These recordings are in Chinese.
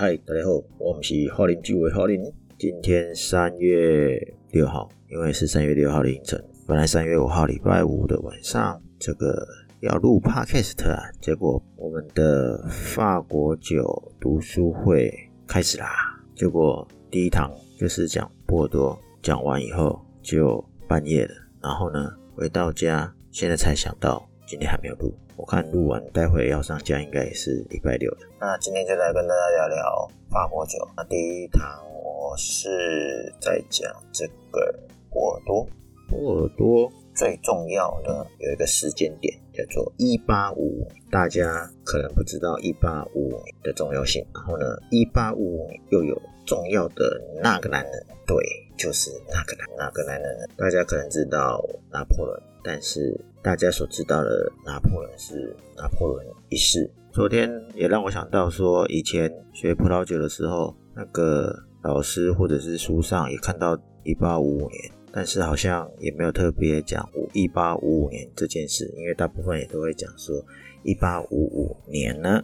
嗨，大家好，我们是好邻居为好邻。今天三月六号，因为是三月六号凌晨，本来三月五号礼拜五的晚上，这个要录 podcast 啊，结果我们的法国酒读书会开始啦。结果第一堂就是讲波尔多，讲完以后就半夜了。然后呢，回到家，现在才想到今天还没有录。我看录完，待会要上架，应该也是礼拜六的。那今天就来跟大家聊聊法国酒。那第一堂我是在讲这个波尔多。波尔多最重要的有一个时间点叫做一八五，大家可能不知道一八五五的重要性。然后呢，一八五五又有重要的那个男人，对，就是那个男那个男人。大家可能知道拿破仑，但是。大家所知道的拿破仑是拿破仑一世。昨天也让我想到说，以前学葡萄酒的时候，那个老师或者是书上也看到一八五五年，但是好像也没有特别讲一八五五年这件事，因为大部分也都会讲说一八五五年呢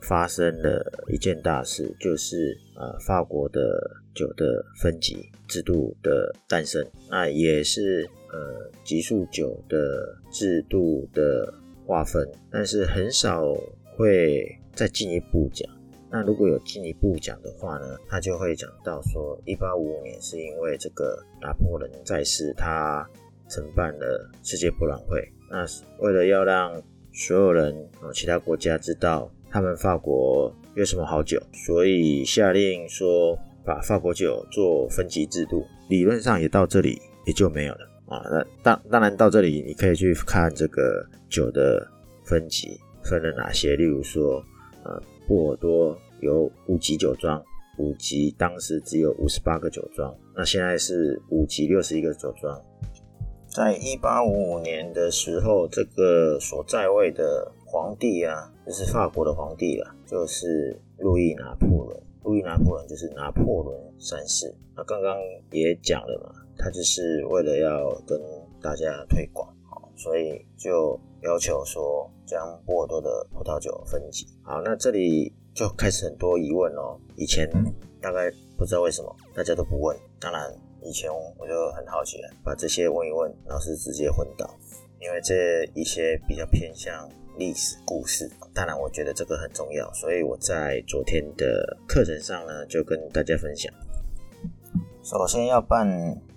发生了一件大事，就是呃法国的酒的分级制度的诞生，那也是。呃，级数酒的制度的划分，但是很少会再进一步讲。那如果有进一步讲的话呢，他就会讲到说，一八五五年是因为这个拿破仑在世，他承办了世界博览会。那为了要让所有人啊，其他国家知道他们法国有什么好酒，所以下令说把法国酒做分级制度。理论上也到这里也就没有了。啊，那当当然到这里，你可以去看这个酒的分级分了哪些。例如说，呃，波尔多有五级酒庄，五级当时只有五十八个酒庄，那现在是五级六十一个酒庄。在一八五五年的时候，这个所在位的皇帝啊，就是法国的皇帝了，就是路易拿破仑。路易拿破仑就是拿破仑三世。那刚刚也讲了嘛。他就是为了要跟大家推广，所以就要求说将波尔多的葡萄酒分级。好，那这里就开始很多疑问哦。以前大概不知道为什么大家都不问，当然以前我就很好奇了，把这些问一问，老师直接昏倒，因为这一些比较偏向历史故事。当然，我觉得这个很重要，所以我在昨天的课程上呢，就跟大家分享。首先要办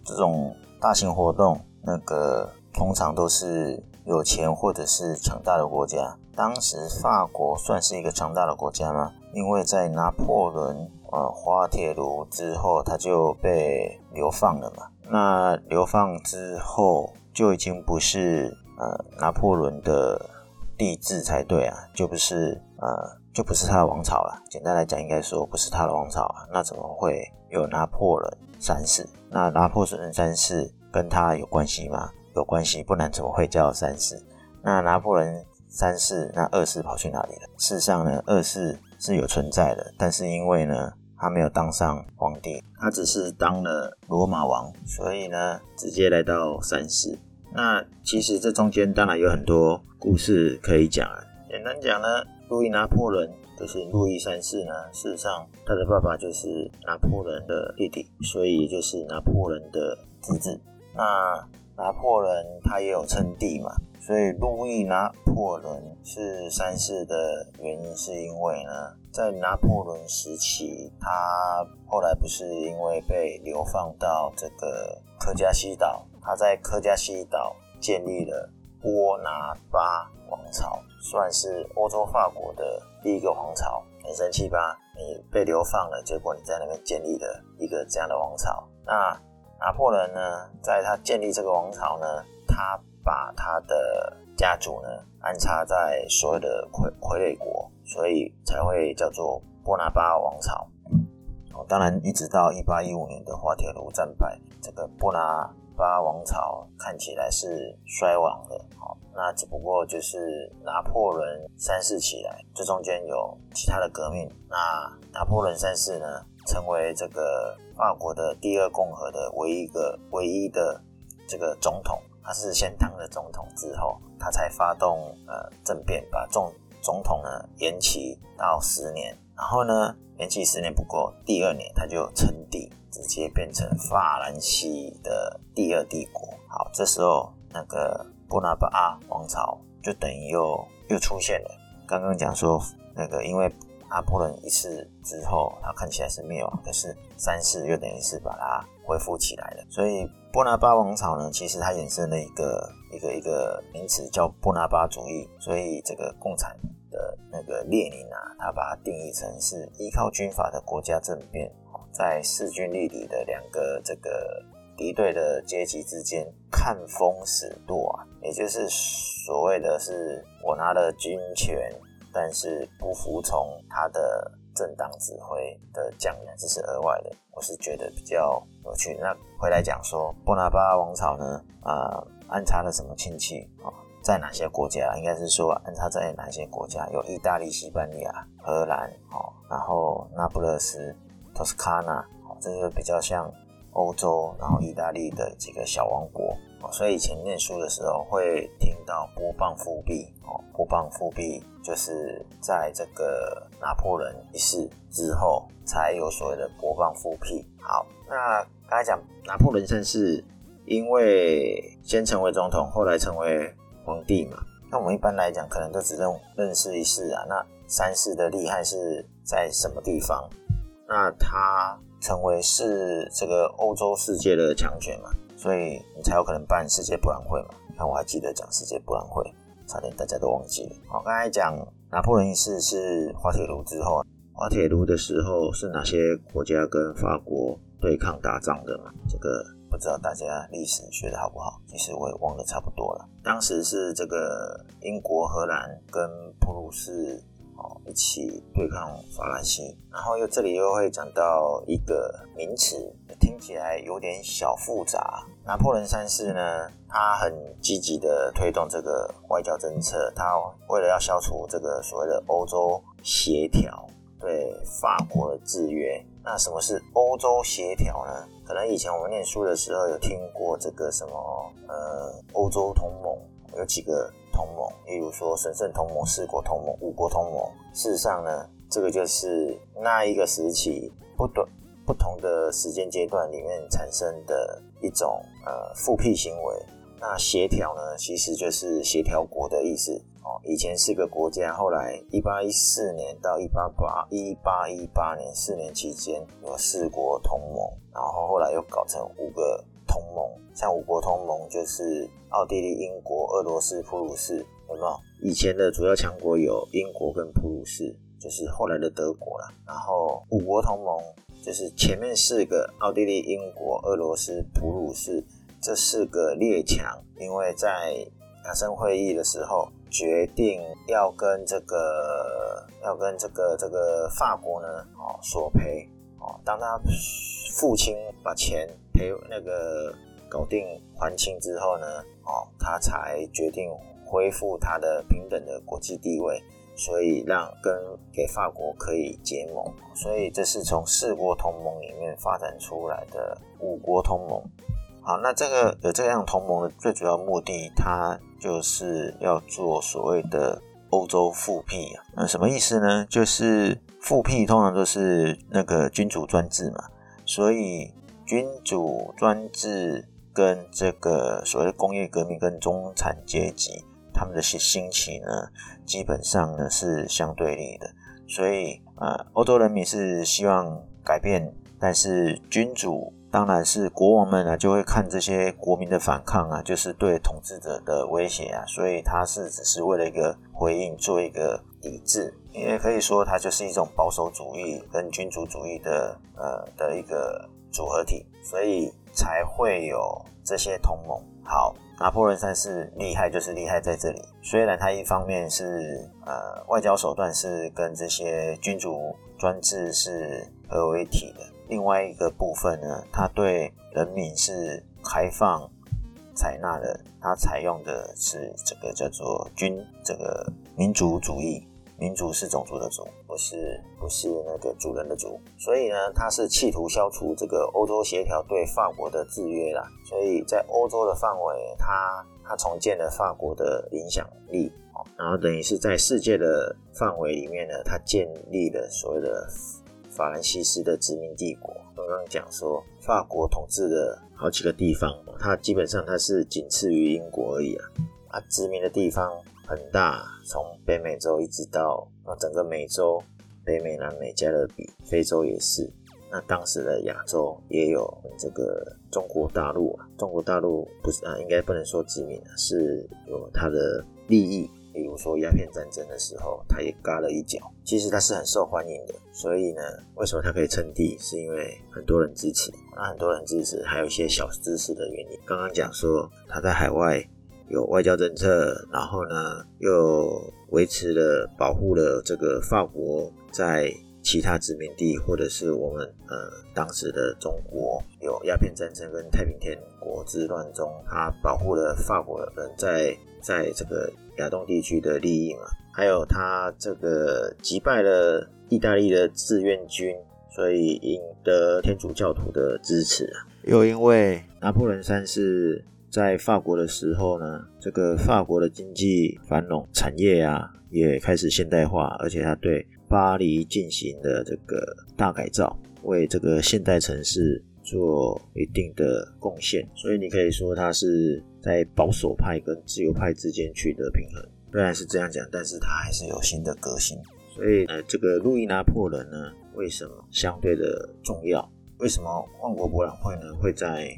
这种大型活动，那个通常都是有钱或者是强大的国家。当时法国算是一个强大的国家吗？因为在拿破仑呃滑铁卢之后，他就被流放了嘛。那流放之后就已经不是呃拿破仑的帝制才对啊，就不是呃就不是他的王朝了。简单来讲，应该说不是他的王朝啊。那怎么会有拿破仑？三世，那拿破仑三世跟他有关系吗？有关系，不然怎么会叫三世？那拿破仑三世，那二世跑去哪里了？事实上呢，二世是有存在的，但是因为呢，他没有当上皇帝，他只是当了罗马王，所以呢，直接来到三世。那其实这中间当然有很多故事可以讲啊。简单讲呢，路易拿破仑。就是路易三世呢，事实上他的爸爸就是拿破仑的弟弟，所以就是拿破仑的侄子。那拿破仑他也有称帝嘛，所以路易拿破仑是三世的原因是因为呢，在拿破仑时期，他后来不是因为被流放到这个科加西岛，他在科加西岛建立了波拿巴王朝。算是欧洲法国的第一个王朝，很神奇吧？你被流放了，结果你在那边建立了一个这样的王朝。那拿破仑呢，在他建立这个王朝呢，他把他的家族呢安插在所有的傀傀儡国，所以才会叫做波拿巴王朝。哦，当然，一直到一八一五年的滑铁卢战败，这个波拿巴王朝看起来是衰亡的。好。那只不过就是拿破仑三世起来，这中间有其他的革命。那拿破仑三世呢，成为这个法国的第二共和的唯一一个唯一的这个总统。他是先当了总统之后，他才发动呃政变，把总总统呢延期到十年。然后呢，延期十年不过，第二年他就称帝，直接变成法兰西的第二帝国。好，这时候那个波拿巴王朝就等于又又出现了。刚刚讲说那个，因为拿破仑一世之后，他看起来是灭亡，可是三世又等于是把它恢复起来了。所以波拿巴王朝呢，其实它衍生了一个一个一个名词叫波拿巴主义。所以这个共产的那个列宁啊，他把它定义成是依靠军阀的国家政变，在势均力敌的两个这个敌对的阶级之间看风使舵啊，也就是所谓的是我拿了军权。但是不服从他的正当指挥的将领，这是额外的。我是觉得比较有趣。那回来讲说，波拿巴王朝呢，啊，安插了什么亲戚啊？在哪些国家？应该是说安插在哪些国家？有意大利、西班牙、荷兰，哦，然后那不勒斯、托斯卡纳，哦，这个比较像欧洲，然后意大利的几个小王国。所以以前念书的时候会听到波棒复辟哦，波棒复辟就是在这个拿破仑一世之后才有所谓的波棒复辟。好，那刚才讲拿破仑三世，因为先成为总统，后来成为皇帝嘛。那我们一般来讲，可能都只认认识一世啊。那三世的厉害是在什么地方？那他成为是这个欧洲世界的强权嘛？所以你才有可能办世界博览会嘛？那我还记得讲世界博览会，差点大家都忘记了。好，刚才讲拿破仑一世是滑铁卢之后，滑铁卢的时候是哪些国家跟法国对抗打仗的嘛？这个不知道大家历史学的好不好？其实我也忘得差不多了。当时是这个英国、荷兰跟普鲁士。哦，一起对抗法兰西，然后又这里又会讲到一个名词，听起来有点小复杂。拿破仑三世呢，他很积极的推动这个外交政策，他为了要消除这个所谓的欧洲协调对法国的制约。那什么是欧洲协调呢？可能以前我们念书的时候有听过这个什么呃欧洲同盟，有几个。同盟，例如说神圣同盟、四国同盟、五国同盟。事实上呢，这个就是那一个时期不短不同的时间阶段里面产生的一种呃复辟行为。那协调呢，其实就是协调国的意思哦。以前是个国家，后来一八一四年到一八八一八一八年四年期间有四国同盟，然后后来又搞成五个同盟。像五国同盟就是奥地利、英国、俄罗斯、普鲁士，有没有？以前的主要强国有英国跟普鲁士，就是后来的德国了。然后五国同盟就是前面四个奥地利、英国、俄罗斯、普鲁士这四个列强，因为在亚森会议的时候决定要跟这个要跟这个这个法国呢哦索赔哦，当他父亲把钱赔那个。搞定还清之后呢，哦，他才决定恢复他的平等的国际地位，所以让跟给法国可以结盟，所以这是从四国同盟里面发展出来的五国同盟。好，那这个有这样同盟的最主要目的，它就是要做所谓的欧洲复辟啊。那什么意思呢？就是复辟通常都是那个君主专制嘛，所以君主专制。跟这个所谓的工业革命跟中产阶级他们的兴兴起呢，基本上呢是相对立的。所以呃，欧洲人民是希望改变，但是君主当然是国王们啊，就会看这些国民的反抗啊，就是对统治者的威胁啊，所以他是只是为了一个回应，做一个抵制，也可以说它就是一种保守主义跟君主主义的呃的一个组合体，所以。才会有这些同盟。好，拿破仑三世厉害，就是厉害在这里。虽然他一方面是呃外交手段是跟这些君主专制是合为一体的，另外一个部分呢，它对人民是开放采纳的，它采用的是这个叫做君这个民族主义。民族是种族的族，不是不是那个主人的主，所以呢，他是企图消除这个欧洲协调对法国的制约啦。所以在欧洲的范围，他他重建了法国的影响力然后等于是在世界的范围里面呢，它建立了所谓的法兰西斯的殖民帝国。刚刚讲说，法国统治的好几个地方，它基本上它是仅次于英国而已啊。啊，殖民的地方很大，从北美洲一直到啊整个美洲、北美、南美、加勒比、非洲也是。那当时的亚洲也有这个中国大陆啊，中国大陆不是啊，应该不能说殖民啊，是有它的利益。比如说鸦片战争的时候，他也嘎了一脚。其实他是很受欢迎的，所以呢，为什么他可以称帝？是因为很多人支持。那很多人支持，还有一些小支持的原因。刚刚讲说他在海外有外交政策，然后呢又维持了保护了这个法国在。其他殖民地，或者是我们呃当时的中国有鸦片战争跟太平天国之乱中，他保护了法国人在在这个亚东地区的利益嘛，还有他这个击败了意大利的志愿军，所以赢得天主教徒的支持啊。又因为拿破仑三世在法国的时候呢，这个法国的经济繁荣，产业啊也开始现代化，而且他对巴黎进行的这个大改造，为这个现代城市做一定的贡献，所以你可以说他是在保守派跟自由派之间取得平衡。虽然是这样讲，但是他还是有新的革新。所以，呃，这个路易拿破仑呢，为什么相对的重要？为什么万国博览会呢会在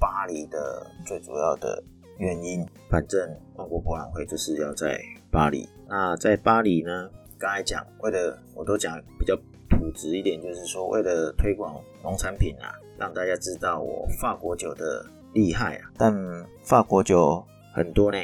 巴黎的最主要的原因？反正万国博览会就是要在巴黎。那在巴黎呢？刚才讲，为了我都讲比较土直一点，就是说为了推广农产品啊，让大家知道我法国酒的厉害啊。但法国酒很多呢，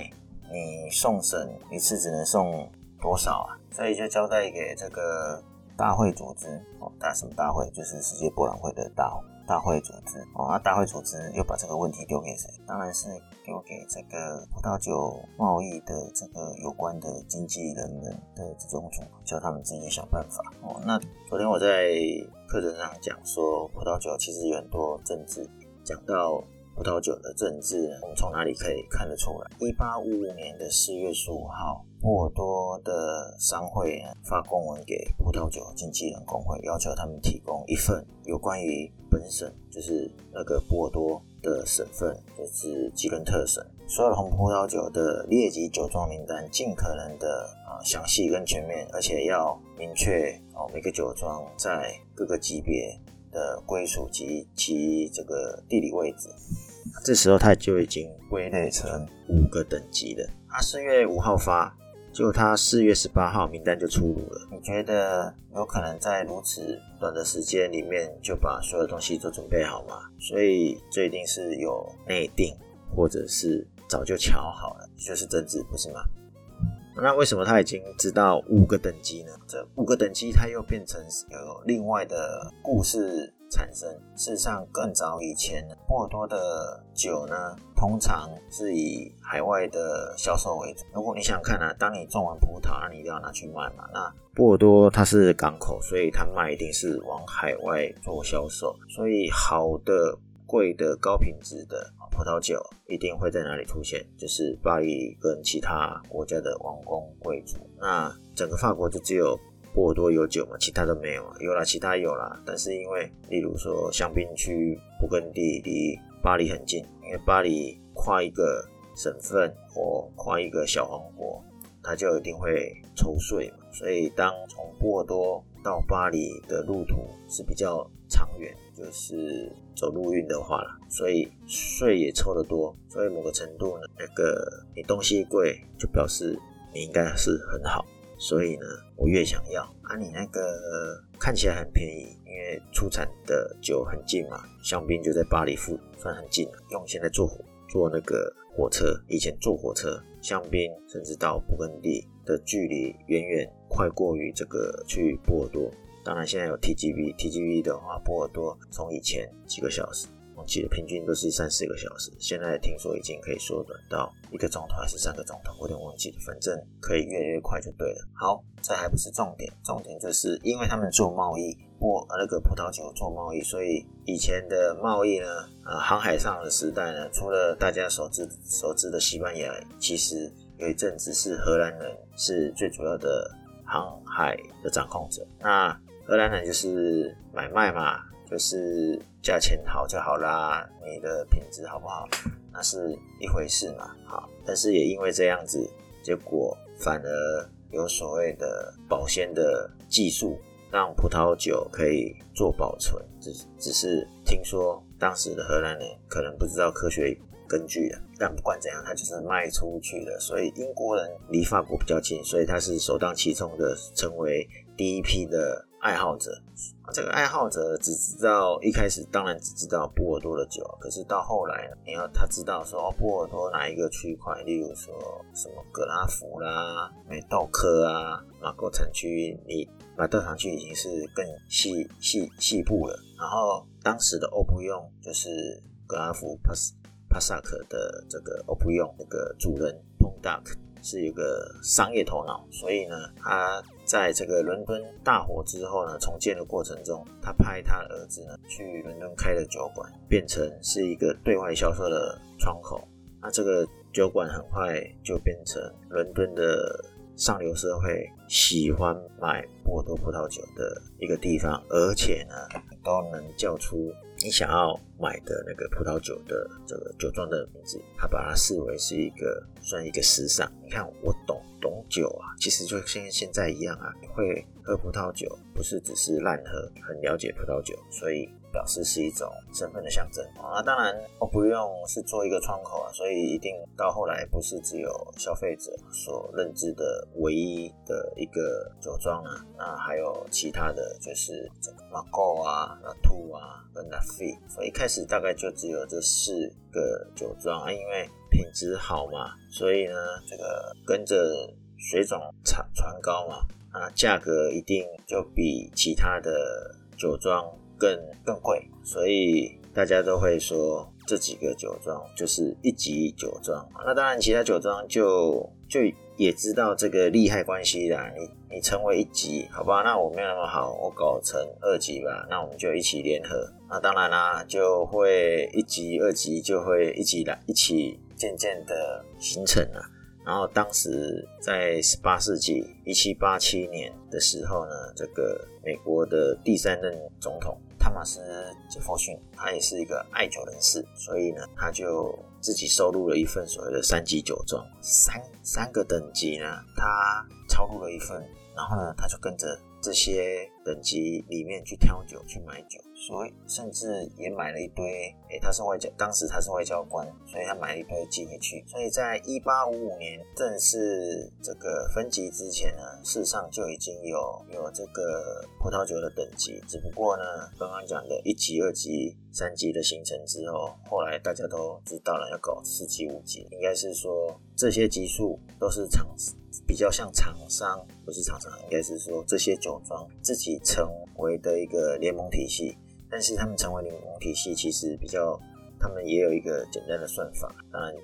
你送审一次只能送多少啊？所以就交代给这个大会组织哦，大什么大会？就是世界博览会的大大会组织哦。那大会组织又把这个问题丢给谁？当然是。丢给这个葡萄酒贸易的这个有关的经纪人们的这种组，叫他们自己想办法哦。那昨天我在课程上讲说，葡萄酒其实有很多政治。讲到葡萄酒的政治，我们从哪里可以看得出来？一八五五年的四月十五号，波尔多的商会发公文给葡萄酒经纪人工会，要求他们提供一份有关于本省，就是那个波尔多。的省份就是吉伦特省，所有红葡萄酒的列级酒庄名单，尽可能的啊详细跟全面，而且要明确哦每个酒庄在各个级别的归属及其这个地理位置。这时候它就已经归类成五个等级了。它四月五号发。就他四月十八号名单就出炉了，你觉得有可能在如此短的时间里面就把所有东西都准备好吗？所以这一定是有内定，或者是早就瞧好了，就是政治，不是吗？那为什么他已经知道五个等级呢？这五个等级他又变成有另外的故事。产生。事实上，更早以前，波尔多的酒呢，通常是以海外的销售为主。如果你想看啊，当你种完葡萄，那你一定要拿去卖嘛。那波尔多它是港口，所以它卖一定是往海外做销售。所以好的、贵的、高品质的葡萄酒一定会在哪里出现？就是巴黎跟其他国家的王公贵族。那整个法国就只有。波尔多有酒嘛？其他都没有啊？有啦，其他有啦，但是因为，例如说香槟区勃艮第离巴黎很近，因为巴黎跨一个省份或跨一个小王国，它就一定会抽税嘛。所以当从波尔多到巴黎的路途是比较长远，就是走陆运的话啦，所以税也抽得多。所以某个程度呢，那个你东西贵，就表示你应该是很好。所以呢，我越想要啊，你那个看起来很便宜，因为出产的酒很近嘛，香槟就在巴黎附算很近了。用现在坐火坐那个火车，以前坐火车，香槟甚至到勃艮第的距离远远快过于这个去波尔多。当然现在有 TGV，TGV 的话，波尔多从以前几个小时。记得平均都是三四个小时，现在听说已经可以缩短到一个钟头还是三个钟头，我有点忘记了，反正可以越来越快就对了。好，这还不是重点，重点就是因为他们做贸易，或那个葡萄酒做贸易，所以以前的贸易呢，呃，航海上的时代呢，除了大家所知所知的西班牙，其实有一阵子是荷兰人是最主要的航海的掌控者。那荷兰人就是买卖嘛，就是价钱好就好啦，你的品质好不好，那是一回事嘛。好，但是也因为这样子，结果反而有所谓的保鲜的技术，让葡萄酒可以做保存。只只是听说当时的荷兰人可能不知道科学。根据的，但不管怎样，他就是卖出去了。所以英国人离法国比较近，所以他是首当其冲的，成为第一批的爱好者。这个爱好者只知道一开始当然只知道波尔多的酒，可是到后来，你要他知道说波尔多哪一个区块，例如说什么格拉夫啦、美道科啊、马沟产区，你马豆产区已经是更细细细部了。然后当时的欧布用就是格拉夫 Pass。帕萨克的这个欧普用那个主人 p o n d u k 是一个商业头脑，所以呢，他在这个伦敦大火之后呢，重建的过程中，他派他的儿子呢去伦敦开了酒馆，变成是一个对外销售的窗口。那这个酒馆很快就变成伦敦的上流社会喜欢买波多葡萄酒的一个地方，而且呢，都能叫出。你想要买的那个葡萄酒的这个酒庄的名字，他把它视为是一个算一个时尚。你看，我懂懂酒啊，其实就像现在一样啊，会喝葡萄酒，不是只是烂喝，很了解葡萄酒，所以。表示是一种身份的象征啊，当然我不用是做一个窗口啊，所以一定到后来不是只有消费者所认知的唯一的一个酒庄啊，那还有其他的就是这个马高啊、那兔啊跟那菲，所以一开始大概就只有这四个酒庄啊，因为品质好嘛，所以呢这个跟着水涨船船高嘛，啊价格一定就比其他的酒庄。更更贵，所以大家都会说这几个酒庄就是一级酒庄。那当然，其他酒庄就就也知道这个利害关系啦。你你成为一级，好吧？那我没有那么好，我搞成二级吧。那我们就一起联合。那当然啦，就会一级、二级就会一起来，一起渐渐的形成了。然后当时在十八世纪一七八七年的时候呢，这个美国的第三任总统。汤马斯·杰弗逊，他也是一个爱酒人士，所以呢，他就自己收录了一份所谓的三级酒庄，三三个等级呢，他抄录了一份，然后呢，他就跟着。这些等级里面去挑酒去买酒，所以甚至也买了一堆。诶，他是外交，当时他是外交官，所以他买了一堆寄回去。所以在一八五五年正式这个分级之前呢，事实上就已经有有这个葡萄酒的等级。只不过呢，刚刚讲的一级、二级、三级的形成之后，后来大家都知道了要搞四级、五级，应该是说这些级数都是厂比较像厂商，不是厂商，应该是说这些酒庄自己成为的一个联盟体系。但是他们成为联盟体系，其实比较，他们也有一个简单的算法。当然，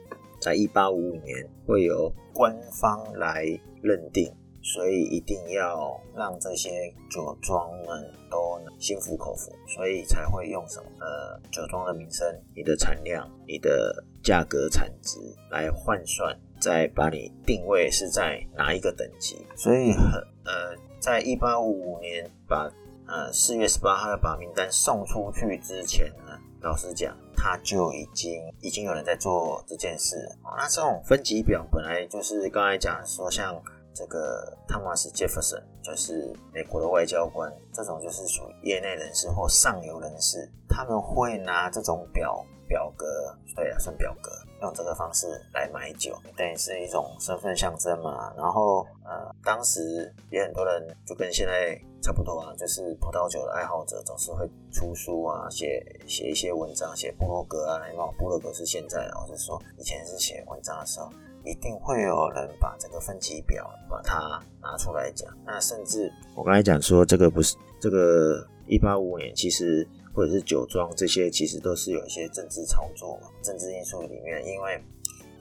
在一八五五年会由官方来认定，所以一定要让这些酒庄们都心服口服，所以才会用什么呃酒庄的名称、你的产量、你的价格产值来换算。再把你定位是在哪一个等级，所以很呃，在一八五五年把呃四月十八号要把名单送出去之前呢，老实讲，他就已经已经有人在做这件事。那这种分级表本来就是刚才讲说，像这个汤马斯杰弗森，就是美国的外交官，这种就是属于业内人士或上游人士，他们会拿这种表。表格，对啊，算表格，用这个方式来买酒，等于是一种身份象征嘛。然后，呃，当时也很多人就跟现在差不多啊，就是葡萄酒的爱好者总是会出书啊，写写一些文章，写部落格啊。因为部落格是现在，我是说以前是写文章的时候，一定会有人把这个分级表把它拿出来讲。那甚至我刚才讲说，这个不是这个一八五五年，其实。或者是酒庄这些，其实都是有一些政治操作、政治因素里面。因为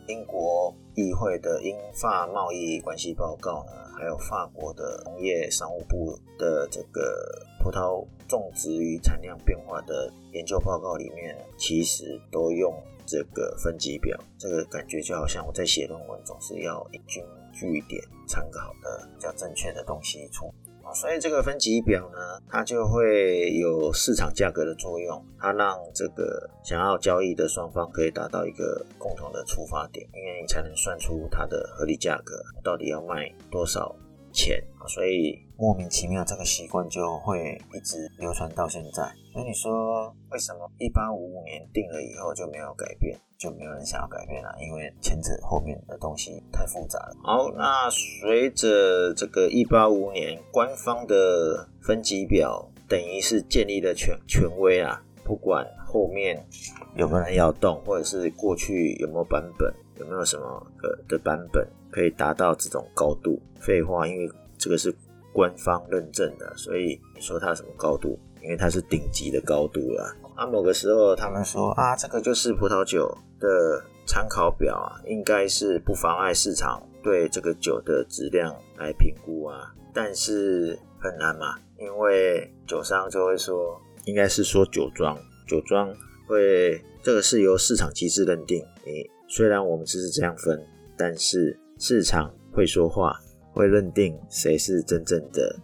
英国议会的英法贸易关系报告呢，还有法国的农业商务部的这个葡萄种植与产量变化的研究报告里面，其实都用这个分级表，这个感觉就好像我在写论文，总是要引经据典参考的比较正确的东西出。所以这个分级表呢，它就会有市场价格的作用，它让这个想要交易的双方可以达到一个共同的出发点，因为你才能算出它的合理价格，到底要卖多少钱。所以莫名其妙这个习惯就会一直流传到现在。所以你说为什么一八五五年定了以后就没有改变？就没有人想要改变了，因为牵扯后面的东西太复杂了。好，那随着这个一八五年官方的分级表，等于是建立了权权威啊，不管后面有没有人要动，或者是过去有没有版本，有没有什么呃的版本可以达到这种高度？废话，因为这个是官方认证的，所以你说它什么高度？因为它是顶级的高度了。啊，某个时候他们说啊，这个就是葡萄酒的参考表啊，应该是不妨碍市场对这个酒的质量来评估啊。但是很难嘛，因为酒商就会说，应该是说酒庄，酒庄会这个是由市场机制认定。你虽然我们只是这样分，但是市场会说话，会认定谁是真正的。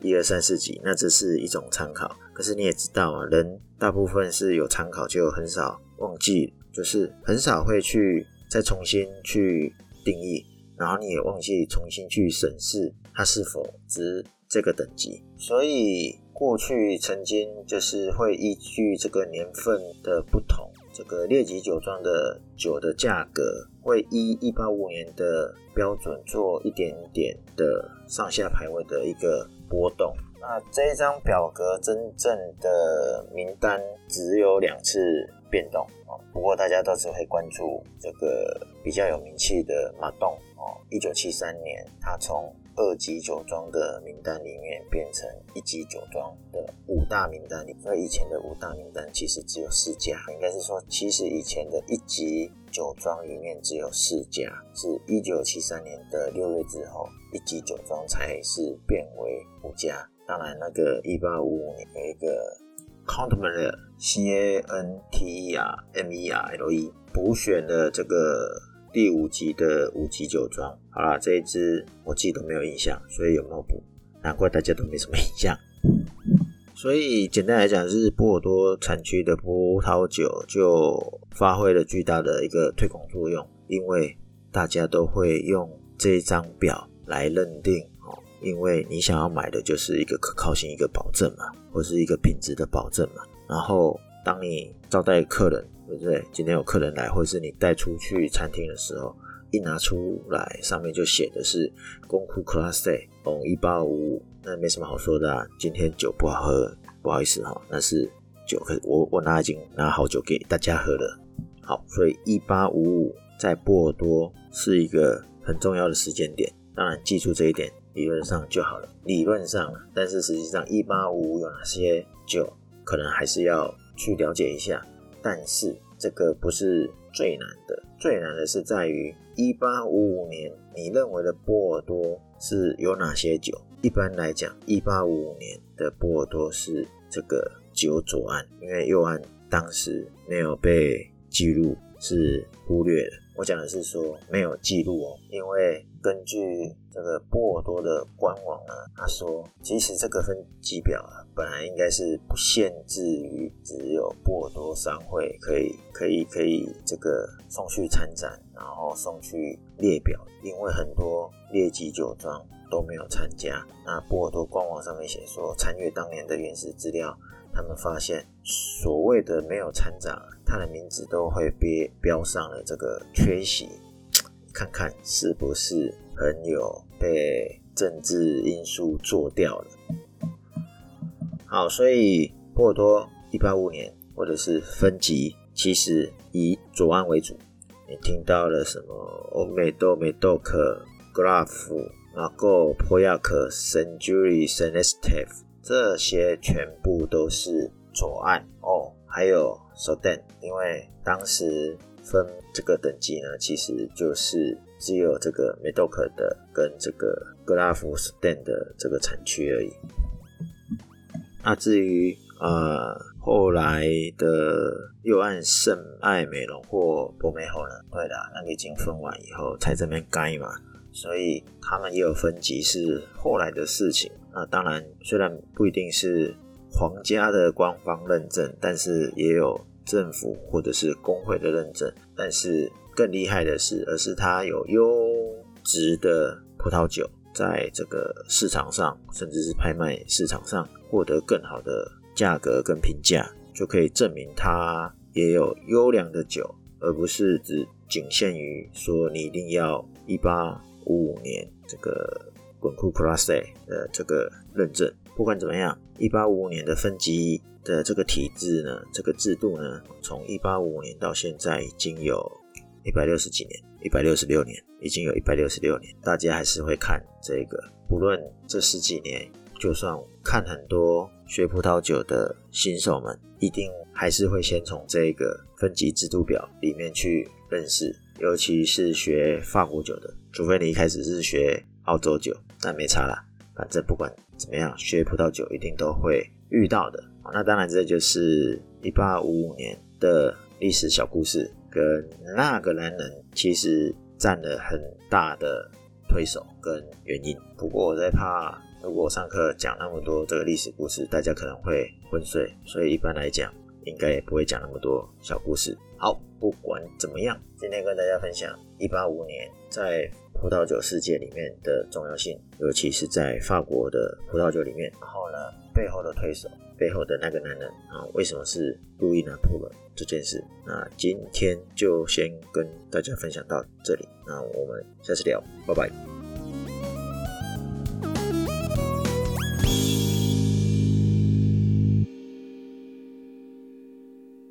一二三四级，那只是一种参考。可是你也知道啊，人大部分是有参考，就很少忘记，就是很少会去再重新去定义，然后你也忘记重新去审视它是否值这个等级。所以过去曾经就是会依据这个年份的不同，这个列级酒庄的酒的价格会依一八五年的标准做一点点的上下排位的一个波动。那这张表格真正的名单只有两次变动哦，不过大家都只会关注这个比较有名气的马洞哦，一九七三年他从二级酒庄的名单里面变成一级酒庄的五大名单里，所以以前的五大名单其实只有四家，应该是说其实以前的一级酒庄里面只有四家，是一九七三年的六月之后，一级酒庄才是变为五家。当然，那个一八五五年有一个 Cantermery C A N T E R M E R L E 补选的这个第五级的五级酒庄。好啦，这一支我自己都没有印象，所以有没有补？难怪大家都没什么印象。所以简单来讲，是波尔多产区的葡萄酒就发挥了巨大的一个推广作用，因为大家都会用这张表来认定。因为你想要买的就是一个可靠性、一个保证嘛，或是一个品质的保证嘛。然后当你招待客人，对不对？今天有客人来，或是你带出去餐厅的时候，一拿出来上面就写的是“功夫 Class A 哦一八五五”，那没什么好说的啊。今天酒不好喝，不好意思哈，那是酒，可我我拿已经拿好酒给大家喝了。好，所以一八五五在波尔多是一个很重要的时间点，当然记住这一点。理论上就好了，理论上，但是实际上一八五五有哪些酒，可能还是要去了解一下。但是这个不是最难的，最难的是在于一八五五年你认为的波尔多是有哪些酒？一般来讲，一八五五年的波尔多是这个酒左岸，因为右岸当时没有被记录，是忽略了。我讲的是说没有记录哦，因为根据这个波尔多的官网呢，他说其实这个分级表啊，本来应该是不限制于只有波尔多商会可以可以可以这个送去参展，然后送去列表，因为很多列级酒庄都没有参加。那波尔多官网上面写说，参阅当年的原始资料。他们发现，所谓的没有参展，他的名字都会被标上了这个缺席，看看是不是很有被政治因素做掉了。好，所以波尔多一八五年或者是分级，其实以左岸为主。你听到了什么？欧美豆、美豆克、格拉夫、马够、波亚克、圣朱利、圣埃斯特夫。这些全部都是左岸哦，还有 Soden，因为当时分这个等级呢，其实就是只有这个 Medoc 的跟这个格拉夫 Soden 的这个产区而已。那至于呃后来的右岸圣爱美容或博美后呢？对的，那个已经分完以后才这边改嘛，所以他们也有分级，是后来的事情。那当然，虽然不一定是皇家的官方认证，但是也有政府或者是工会的认证。但是更厉害的是，而是它有优质的葡萄酒，在这个市场上，甚至是拍卖市场上获得更好的。价格跟评价就可以证明它也有优良的酒，而不是只仅限于说你一定要一八五五年这个滚库 Plus 的这个认证。不管怎么样，一八五五年的分级的这个体制呢，这个制度呢，从一八五五年到现在已经有一百六十几年，一百六十六年，已经有一百六十六年，大家还是会看这个，不论这十几年，就算看很多。学葡萄酒的新手们一定还是会先从这个分级制度表里面去认识，尤其是学法国酒的，除非你一开始是学澳洲酒，那没差啦。反正不管怎么样，学葡萄酒一定都会遇到的。那当然，这就是一八五五年的历史小故事，跟那个男人其实占了很大的推手跟原因。不过我在怕。如果上课讲那么多这个历史故事，大家可能会昏睡，所以一般来讲，应该也不会讲那么多小故事。好，不管怎么样，今天跟大家分享一八五年在葡萄酒世界里面的重要性，尤其是在法国的葡萄酒里面。然后呢，背后的推手，背后的那个男人啊，为什么是路易拿破仑这件事？那今天就先跟大家分享到这里，那我们下次聊，拜拜。